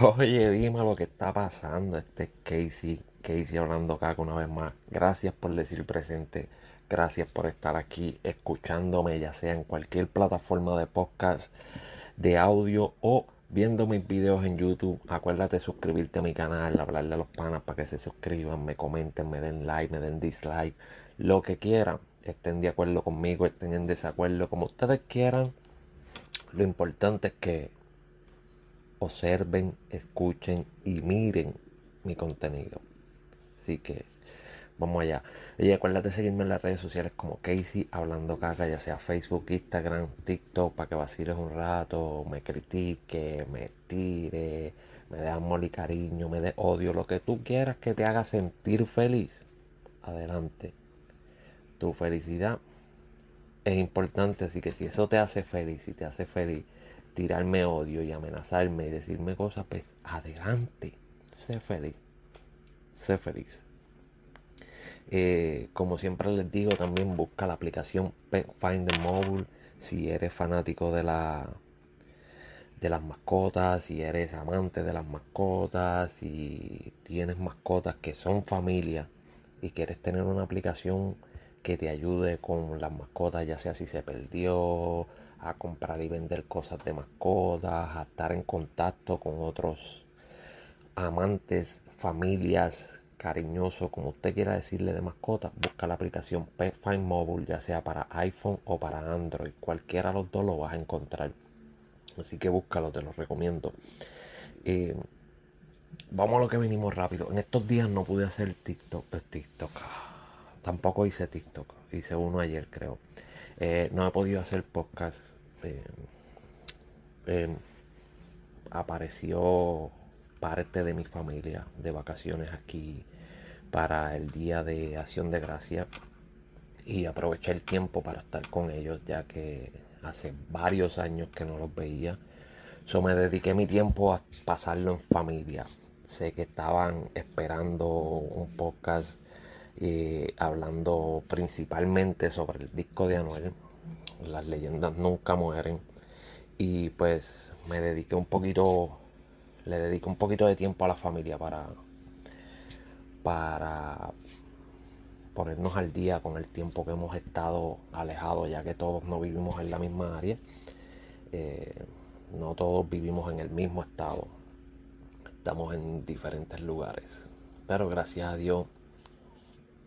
Oye, dime lo que está pasando. Este es Casey, Casey hablando acá una vez más. Gracias por decir presente. Gracias por estar aquí escuchándome, ya sea en cualquier plataforma de podcast, de audio o viendo mis videos en YouTube. Acuérdate de suscribirte a mi canal, hablarle a los panas para que se suscriban, me comenten, me den like, me den dislike, lo que quieran. Estén de acuerdo conmigo, estén en desacuerdo, como ustedes quieran. Lo importante es que observen, escuchen y miren mi contenido. Así que vamos allá. Y acuérdate de seguirme en las redes sociales como Casey Hablando Caca, ya sea Facebook, Instagram, TikTok, para que vaciles un rato, me critique, me tire, me dé amor y cariño, me dé odio, lo que tú quieras que te haga sentir feliz. Adelante. Tu felicidad es importante, así que si eso te hace feliz, si te hace feliz, tirarme odio y amenazarme y decirme cosas, pues adelante, sé feliz, sé feliz. Eh, como siempre les digo, también busca la aplicación Finder Mobile. Si eres fanático de la de las mascotas, si eres amante de las mascotas, si tienes mascotas que son familia y quieres tener una aplicación que te ayude con las mascotas, ya sea si se perdió, a comprar y vender cosas de mascotas, a estar en contacto con otros amantes, familias, cariñosos, como usted quiera decirle de mascotas, busca la aplicación Pet Find Mobile, ya sea para iPhone o para Android. Cualquiera de los dos lo vas a encontrar. Así que búscalo, te lo recomiendo. Eh, vamos a lo que vinimos rápido. En estos días no pude hacer TikTok. Pues TikTok. Tampoco hice TikTok. Hice uno ayer, creo. Eh, no he podido hacer podcast eh, eh, apareció parte de mi familia de vacaciones aquí para el día de acción de gracia y aproveché el tiempo para estar con ellos ya que hace varios años que no los veía. So me dediqué mi tiempo a pasarlo en familia. Sé que estaban esperando un podcast eh, hablando principalmente sobre el disco de Anuel las leyendas nunca mueren. Y pues me dediqué un poquito, le dediqué un poquito de tiempo a la familia para, para ponernos al día con el tiempo que hemos estado alejados, ya que todos no vivimos en la misma área. Eh, no todos vivimos en el mismo estado. Estamos en diferentes lugares. Pero gracias a Dios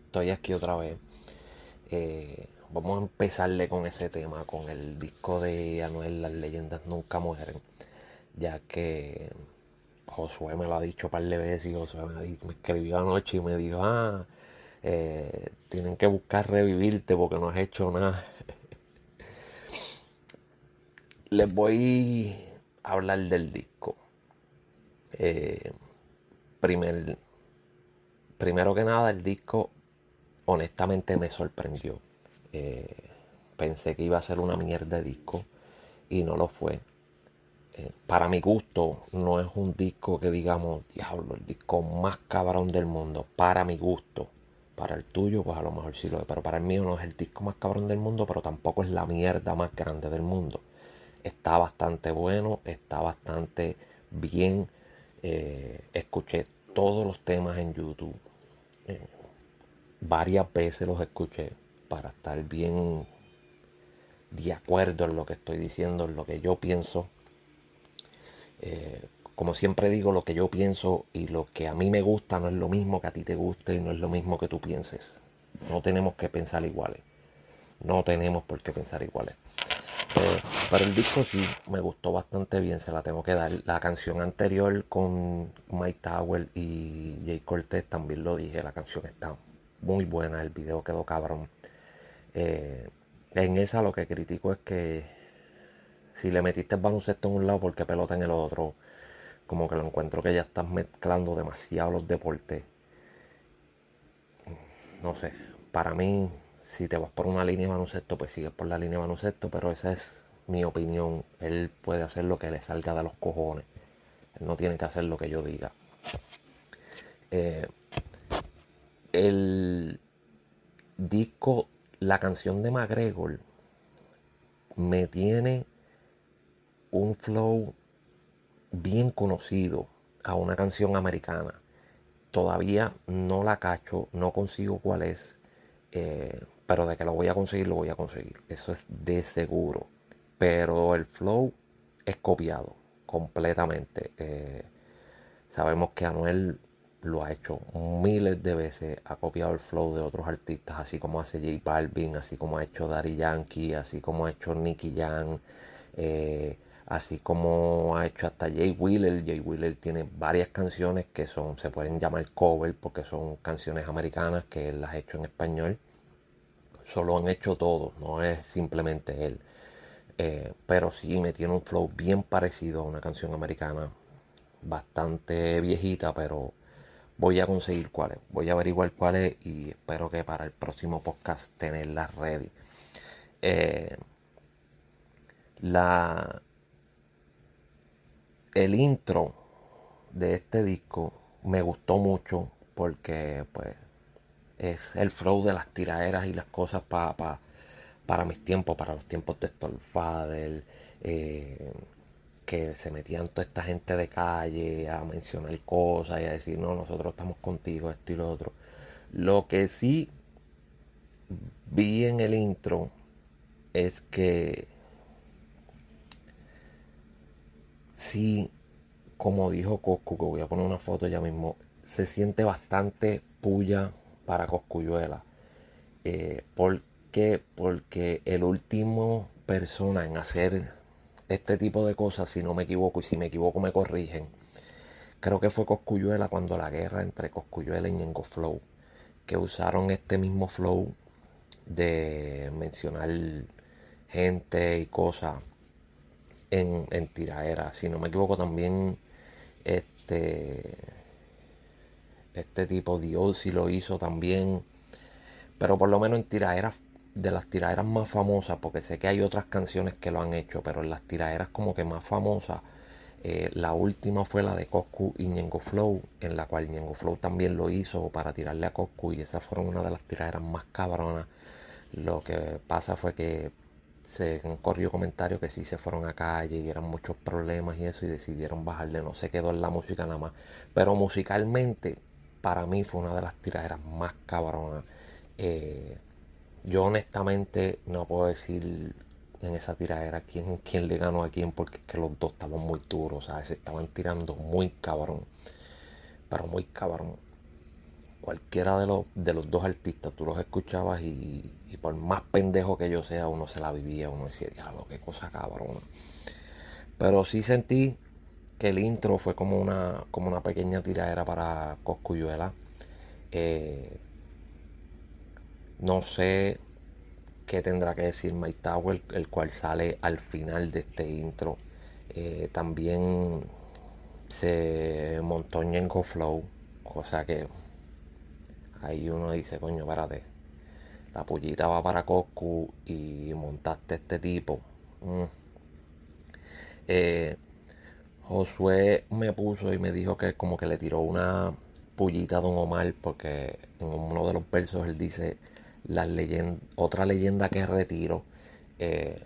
estoy aquí otra vez. Eh, vamos a empezarle con ese tema, con el disco de Anuel, Las leyendas nunca mueren, ya que Josué me lo ha dicho un par de veces y Josué me, escribió anoche y me dijo, ah, eh, tienen que buscar revivirte porque no has hecho nada. Les voy a hablar del disco. Eh, primer, primero que nada, el disco honestamente me sorprendió. Eh, pensé que iba a ser una mierda de disco y no lo fue. Eh, para mi gusto, no es un disco que digamos, diablo, el disco más cabrón del mundo. Para mi gusto. Para el tuyo, pues a lo mejor sí lo es. Pero para el mío no es el disco más cabrón del mundo, pero tampoco es la mierda más grande del mundo. Está bastante bueno, está bastante bien. Eh, escuché todos los temas en YouTube. varias veces los escuché para estar bien de acuerdo en lo que estoy diciendo, en lo que yo pienso. Eh, como siempre digo, lo que yo pienso y lo que a mí me gusta no es lo mismo que a ti te guste y no es lo mismo que tú pienses. No tenemos que pensar iguales. No tenemos por qué pensar iguales. Eh, pero el disco sí me gustó bastante bien, se la tengo que dar. La canción anterior con Mike Tower y Jay Cortez también lo dije, la canción está muy buena, el video quedó cabrón. Eh, en esa lo que critico es que si le metiste el baloncesto en un lado, porque pelota en el otro? Como que lo encuentro que ya estás mezclando demasiado los deportes. No sé, para mí, si te vas por una línea de baloncesto, pues sigues por la línea de baloncesto, pero esa es mi opinión. Él puede hacer lo que le salga de los cojones. Él no tiene que hacer lo que yo diga. Eh, el disco la canción de McGregor me tiene un flow bien conocido a una canción americana. Todavía no la cacho, no consigo cuál es, eh, pero de que lo voy a conseguir, lo voy a conseguir. Eso es de seguro. Pero el flow es copiado completamente. Eh, sabemos que Anuel lo ha hecho miles de veces, ha copiado el flow de otros artistas, así como hace J Balvin, así como ha hecho Daddy Yankee, así como ha hecho Nicky Jam, eh, así como ha hecho hasta Jay Wheeler. Jay Wheeler tiene varias canciones que son, se pueden llamar cover porque son canciones americanas que él las ha hecho en español. Solo han hecho todos, no es simplemente él. Eh, pero sí me tiene un flow bien parecido a una canción americana, bastante viejita, pero voy a conseguir cuáles, voy a averiguar cuáles y espero que para el próximo podcast tenerlas ready. Eh, la, el intro de este disco me gustó mucho porque pues es el flow de las tiraderas y las cosas para mis tiempos, para los tiempos de Stolfader, eh, que se metían toda esta gente de calle a mencionar cosas y a decir, no, nosotros estamos contigo, esto y lo otro. Lo que sí vi en el intro es que sí, como dijo Coscu, que voy a poner una foto ya mismo, se siente bastante puya para Coscuyuela. Eh, ¿Por qué? Porque el último persona en hacer este tipo de cosas, si no me equivoco, y si me equivoco me corrigen, creo que fue Coscuyuela cuando la guerra entre Coscuyuela y Ñengo Flow, que usaron este mismo flow de mencionar gente y cosas en, en tiraera. Si no me equivoco también este este tipo Dios si lo hizo también. Pero por lo menos en tiraeras de las tiraderas más famosas, porque sé que hay otras canciones que lo han hecho, pero las tiraderas como que más famosas, eh, la última fue la de Coscu y Ñengo Flow, en la cual Ñengo Flow también lo hizo para tirarle a Coscu y esas fueron una de las tiraderas más cabronas. Lo que pasa fue que se corrió comentarios que sí se fueron a calle y eran muchos problemas y eso y decidieron bajarle, no se quedó en la música nada más. Pero musicalmente para mí fue una de las tiraderas más cabronas. Eh, yo honestamente no puedo decir en esa tiradera quién, quién le ganó a quién porque es que los dos estaban muy duros, Se estaban tirando muy cabrón. Pero muy cabrón. Cualquiera de los, de los dos artistas, tú los escuchabas y, por más pendejo que yo sea, uno se la vivía, uno decía, diablo, qué cosa cabrón. Pero sí sentí que el intro fue como una, como una pequeña tiradera para Coscuyuela. Eh, no sé qué tendrá que decir Mike Tower, el cual sale al final de este intro. Eh, también se montó Ñengo Flow, cosa que ahí uno dice, coño, espérate, la pullita va para Coscu y montaste este tipo. Mm. Eh, Josué me puso y me dijo que como que le tiró una pullita a Don Omar porque en uno de los versos él dice la leyenda, otra leyenda que retiro. Eh,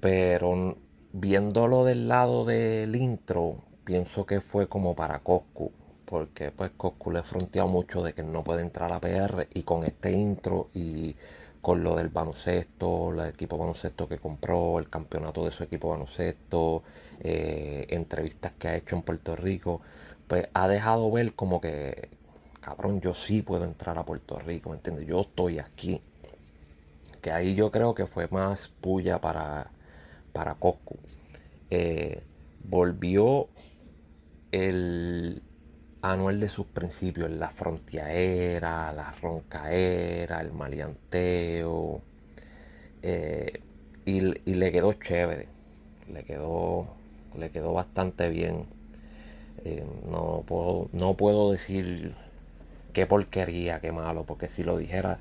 pero viéndolo del lado del intro, pienso que fue como para Coscu. Porque pues Coscu le fronteado mucho de que no puede entrar a PR y con este intro y con lo del baloncesto, el equipo baloncesto que compró, el campeonato de su equipo baloncesto, eh, entrevistas que ha hecho en Puerto Rico, pues ha dejado ver como que, cabrón, yo sí puedo entrar a Puerto Rico, ¿me entiendes? Yo estoy aquí. Que ahí yo creo que fue más puya para, para Coscu. Eh, volvió el anual de sus principios, la frontiaera, la roncaera, el maleanteo. Eh, y, y, le quedó chévere. Le quedó, le quedó bastante bien. Eh, no, puedo, no puedo decir qué porquería, qué malo, porque si lo dijera,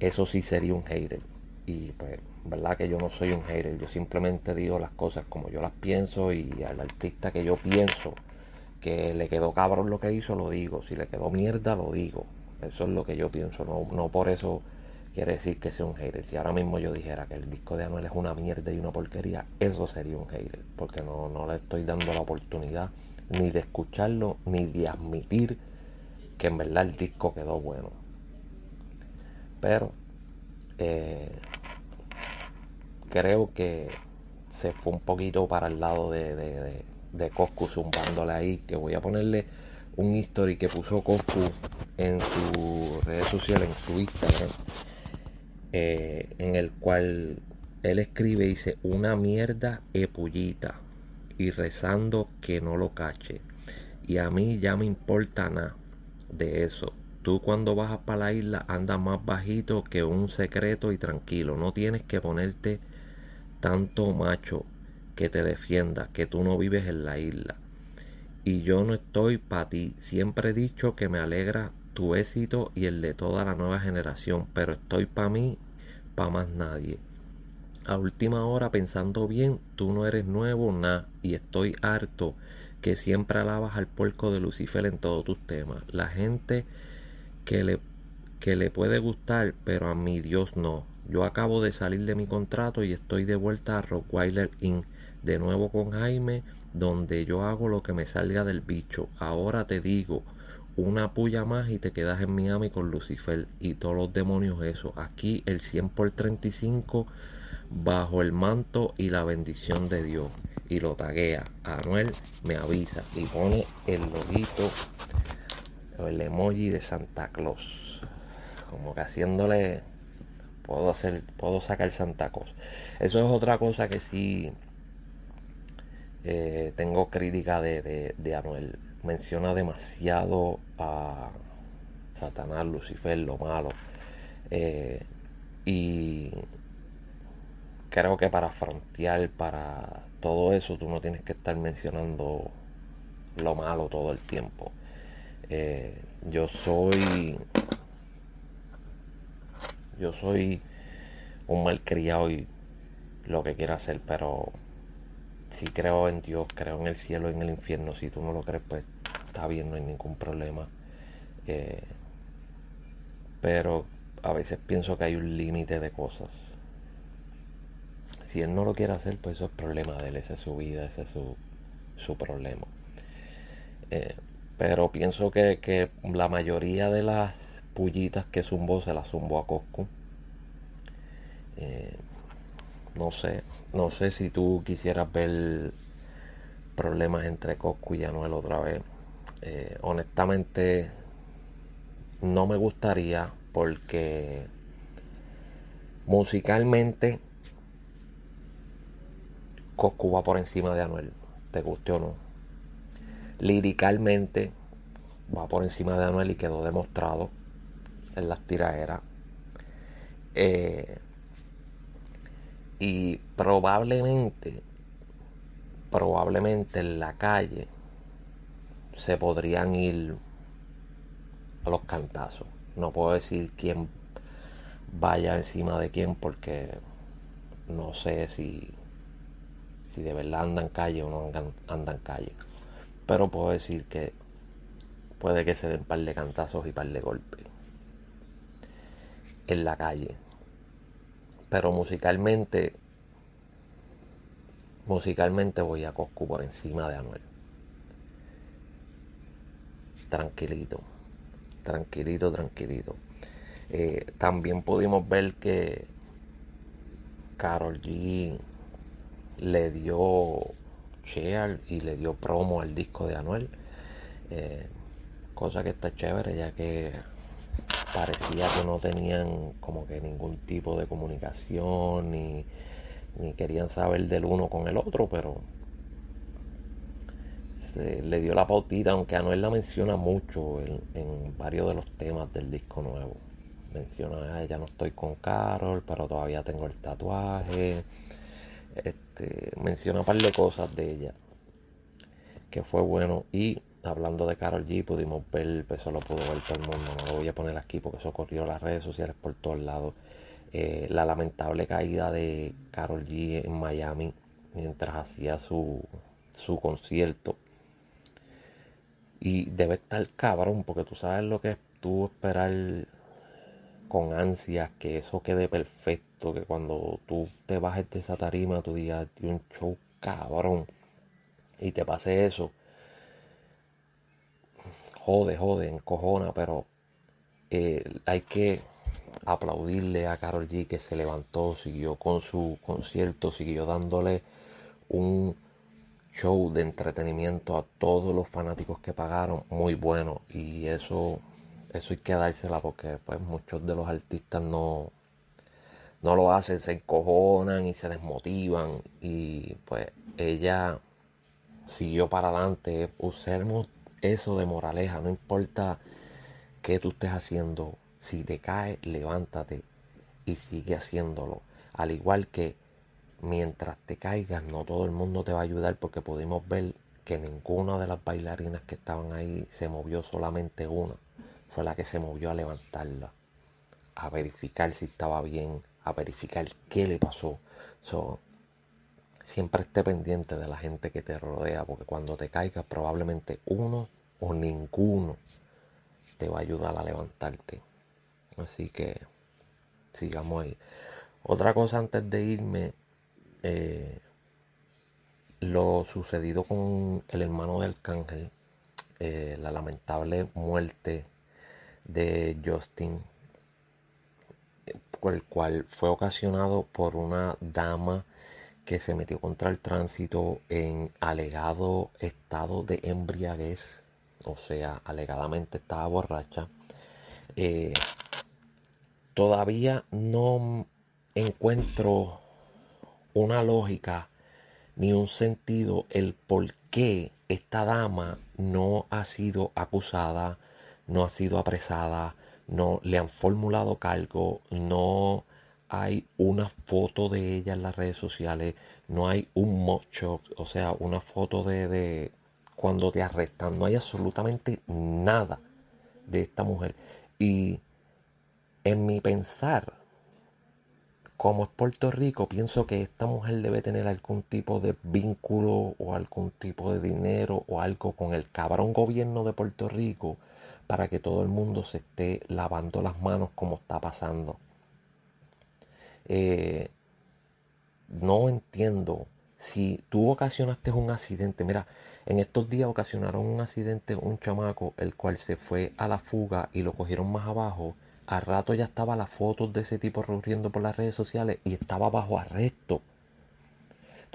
eso sí sería un hater. Y pues, verdad que yo no soy un hater, yo simplemente digo las cosas como yo las pienso y al artista que yo pienso que le quedó cabrón lo que hizo, lo digo. Si le quedó mierda, lo digo. Eso es lo que yo pienso. No, no por eso quiere decir que sea un hater. Si ahora mismo yo dijera que el disco de Anuel es una mierda y una porquería, eso sería un hater. Porque no, no le estoy dando la oportunidad ni de escucharlo, ni de admitir que en verdad el disco quedó bueno. Pero eh, creo que se fue un poquito para el lado de, de, de, Coscu zumbándole ahí. Que voy a ponerle un history que puso Coscu en su redes sociales, en su Instagram. Eh, en el cual él escribe, dice, una mierda epullita y rezando que no lo cache. Y a mí ya me importa nada de eso. Tú cuando bajas para la isla andas más bajito que un secreto y tranquilo. No tienes que ponerte tanto macho que te defienda, que tú no vives en la isla. Y yo no estoy para ti. Siempre he dicho que me alegra tu éxito y el de toda la nueva generación, pero estoy para mí, para más nadie. A última hora pensando bien, tú no eres nuevo, nada, y estoy harto que siempre alabas al puerco de Lucifer en todos tus temas. La gente que le, que le puede gustar, pero a mi Dios no. Yo acabo de salir de mi contrato y estoy de vuelta a Rockweiler Inn, de nuevo con Jaime, donde yo hago lo que me salga del bicho. Ahora te digo, una puya más y te quedas en Miami con Lucifer y todos los demonios eso. Aquí el 100 por 35 bajo el manto y la bendición de Dios. Y lo taguea. Anuel me avisa y pone el loguito, el emoji de Santa Claus. Como que haciéndole, puedo hacer, puedo sacar Santa Claus. Eso es otra cosa que sí eh, tengo crítica de, de, Anuel. Menciona demasiado a Satanás, Lucifer, lo malo. Eh, y creo que para frontear, para todo eso, tú no tienes que estar mencionando lo malo todo el tiempo. Eh, yo soy. Yo soy un malcriado y lo que quiera hacer, pero si creo en Dios, creo en el cielo y en el infierno. Si tú no lo crees, pues está bien, no hay ningún problema. Eh, pero a veces pienso que hay un límite de cosas si él no lo quiere hacer, pues eso es problema de él, esa es su vida, ese es su, problema. Eh, pero pienso que, la mayoría de las pullitas que zumbó se las zumbó a Coscu. Eh, no sé, no sé si tú quisieras ver problemas entre Coscu y Anuel otra vez. Eh, honestamente, no me gustaría porque musicalmente Coscu va por encima de Anuel, te guste o no. Liricalmente va por encima de Anuel y quedó demostrado en las tiraderas. Eh, y probablemente, probablemente en la calle se podrían ir a los cantazos. No puedo decir quién vaya encima de quién porque no sé si si de verdad andan calle o no andan, calle. Pero puedo decir que puede que se den par de cantazos y par de golpes en la calle. Pero musicalmente, musicalmente voy a Coscu por encima de Anuel. Tranquilito, tranquilito, tranquilito. Eh, también pudimos ver que Carol G le dio share y le dio promo al disco de Anuel. Eh, cosa que está chévere ya que parecía que no tenían como que ningún tipo de comunicación ni, ni querían saber del uno con el otro, pero se le dio la pautita, aunque Anuel la menciona mucho en, varios de los temas del disco nuevo. Menciona, ya no estoy con Carol, pero todavía tengo el tatuaje este, menciona un par de cosas de ella que fue bueno. Y hablando de Carol G pudimos ver pues eso lo pudo ver todo el mundo. No lo voy a poner aquí porque eso corrió las redes sociales por todos lados. Eh, la lamentable caída de Carol G en Miami mientras hacía su, su concierto. Y debe estar cabrón porque tú sabes lo que es tú esperar con ansias que eso quede perfecto, que cuando tú te bajes de esa tarima, tú digas, un show cabrón, y te pase eso. jode, jode, encojona, pero eh, hay que aplaudirle a Carol G que se levantó, siguió con su concierto, siguió dándole un show de entretenimiento a todos los fanáticos que pagaron muy bueno y eso eso hay que dársela porque pues muchos de los artistas no no lo hacen, se encojonan y se desmotivan. Y pues ella siguió para adelante, usemos eso de moraleja, no importa qué tú estés haciendo, si te cae, levántate y sigue haciéndolo, al igual que mientras te caigas, no todo el mundo te va a ayudar porque pudimos ver que ninguna de las bailarinas que estaban ahí se movió, solamente una fue la que se movió a levantarla, a verificar si estaba bien, a verificar qué le pasó. siempre esté pendiente de la gente que te rodea, porque cuando te caigas probablemente uno o ninguno te va a ayudar a levantarte. Así que sigamos ahí. Otra cosa antes de irme eh, lo sucedido con el hermano del Arcángel, eh, la lamentable muerte de Justin, el cual fue ocasionado por una dama que se metió contra el tránsito en alegado estado de embriaguez, o sea, alegadamente estaba borracha. Eh, todavía no encuentro una lógica ni un sentido el por qué esta dama no ha sido acusada, no ha sido apresada, no le han formulado cargo, no hay una foto de ella en las redes sociales, no hay un mocho, o sea, una foto de, de cuando te arrestan, no hay absolutamente nada de esta mujer. Y en mi pensar, como es Puerto Rico, pienso que esta mujer debe tener algún tipo de vínculo o algún tipo de dinero o algo con el cabrón gobierno de Puerto Rico para que todo el mundo se esté lavando las manos como está pasando. Eh, no entiendo si tú ocasionaste un accidente. Mira, en estos días ocasionaron un accidente un chamaco el cual se fue a la fuga y lo cogieron más abajo a rato ya estaba las fotos de ese tipo recorriendo por las redes sociales y estaba bajo arresto.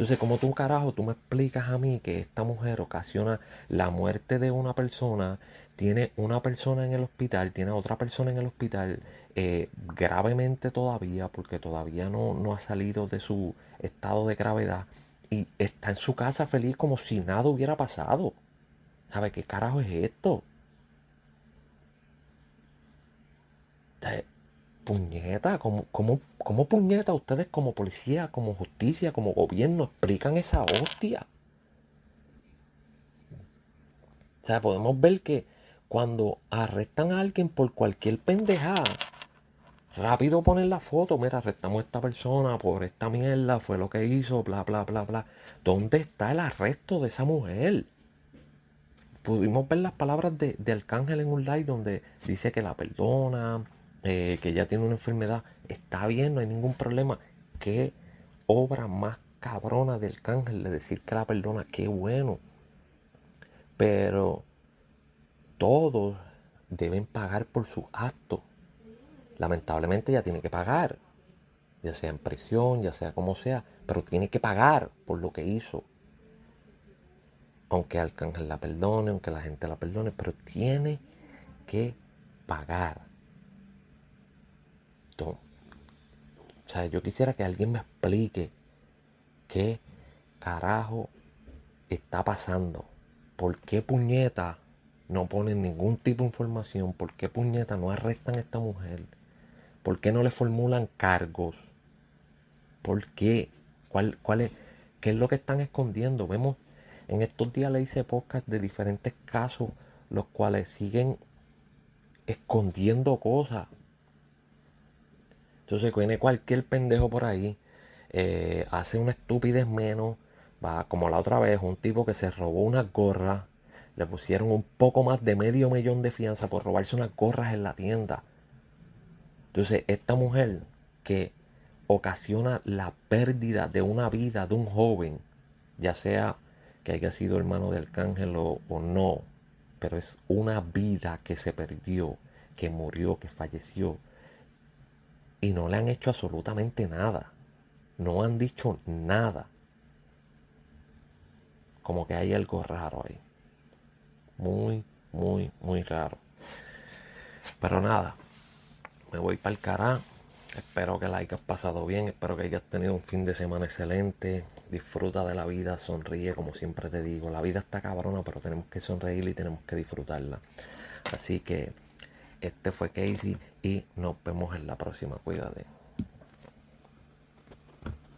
Entonces, como tú carajo, tú me explicas a mí que esta mujer ocasiona la muerte de una persona, tiene una persona en el hospital, tiene otra persona en el hospital eh, gravemente todavía, porque todavía no, no ha salido de su estado de gravedad y está en su casa feliz como si nada hubiera pasado. ¿Sabe qué carajo es esto? Puñeta, ¿cómo, cómo, puñeta ustedes como policía, como justicia, como gobierno explican esa hostia? O sea, podemos ver que cuando arrestan a alguien por cualquier pendejada, rápido ponen la foto, mira, arrestamos a esta persona por esta mierda, fue lo que hizo, bla, bla, bla, bla. ¿Dónde está el arresto de esa mujer? Pudimos ver las palabras de, de Arcángel en un live donde dice que la perdona, eh, que ya tiene una enfermedad, está bien, no hay ningún problema. Qué obra más cabrona del cángel de decir que la perdona, qué bueno. Pero todos deben pagar por sus actos. Lamentablemente ya tiene que pagar, ya sea en prisión, ya sea como sea, pero tiene que pagar por lo que hizo. Aunque Arcángel la perdone, aunque la gente la perdone, pero tiene que pagar. O sea, yo quisiera que alguien me explique qué carajo está pasando. ¿Por qué puñeta no ponen ningún tipo de información? ¿Por qué puñeta no arrestan a esta mujer? ¿Por qué no le formulan cargos? ¿Por qué? ¿Cuál, cuál es? ¿Qué es lo que están escondiendo? Vemos, en estos días le hice podcast de diferentes casos, los cuales siguen escondiendo cosas. Entonces viene cualquier pendejo por ahí, eh, hace una estupidez menos, va como la otra vez, un tipo que se robó unas gorras, le pusieron un poco más de medio millón de fianza por robarse unas gorras en la tienda. Entonces esta mujer que ocasiona la pérdida de una vida de un joven, ya sea que haya sido hermano del arcángel o, no, pero es una vida que se perdió, que murió, que falleció. Y no le han hecho absolutamente nada. No han dicho nada. Como que hay algo raro ahí. Muy, muy, muy raro. Pero nada, me voy para el cará. Espero que la hayas pasado bien, espero que hayas tenido un fin de semana excelente. Disfruta de la vida, sonríe, como siempre te digo. La vida está cabrona, pero tenemos que sonreír y tenemos que disfrutarla. Así que este fue Casey y nos vemos en la próxima. Cuídate.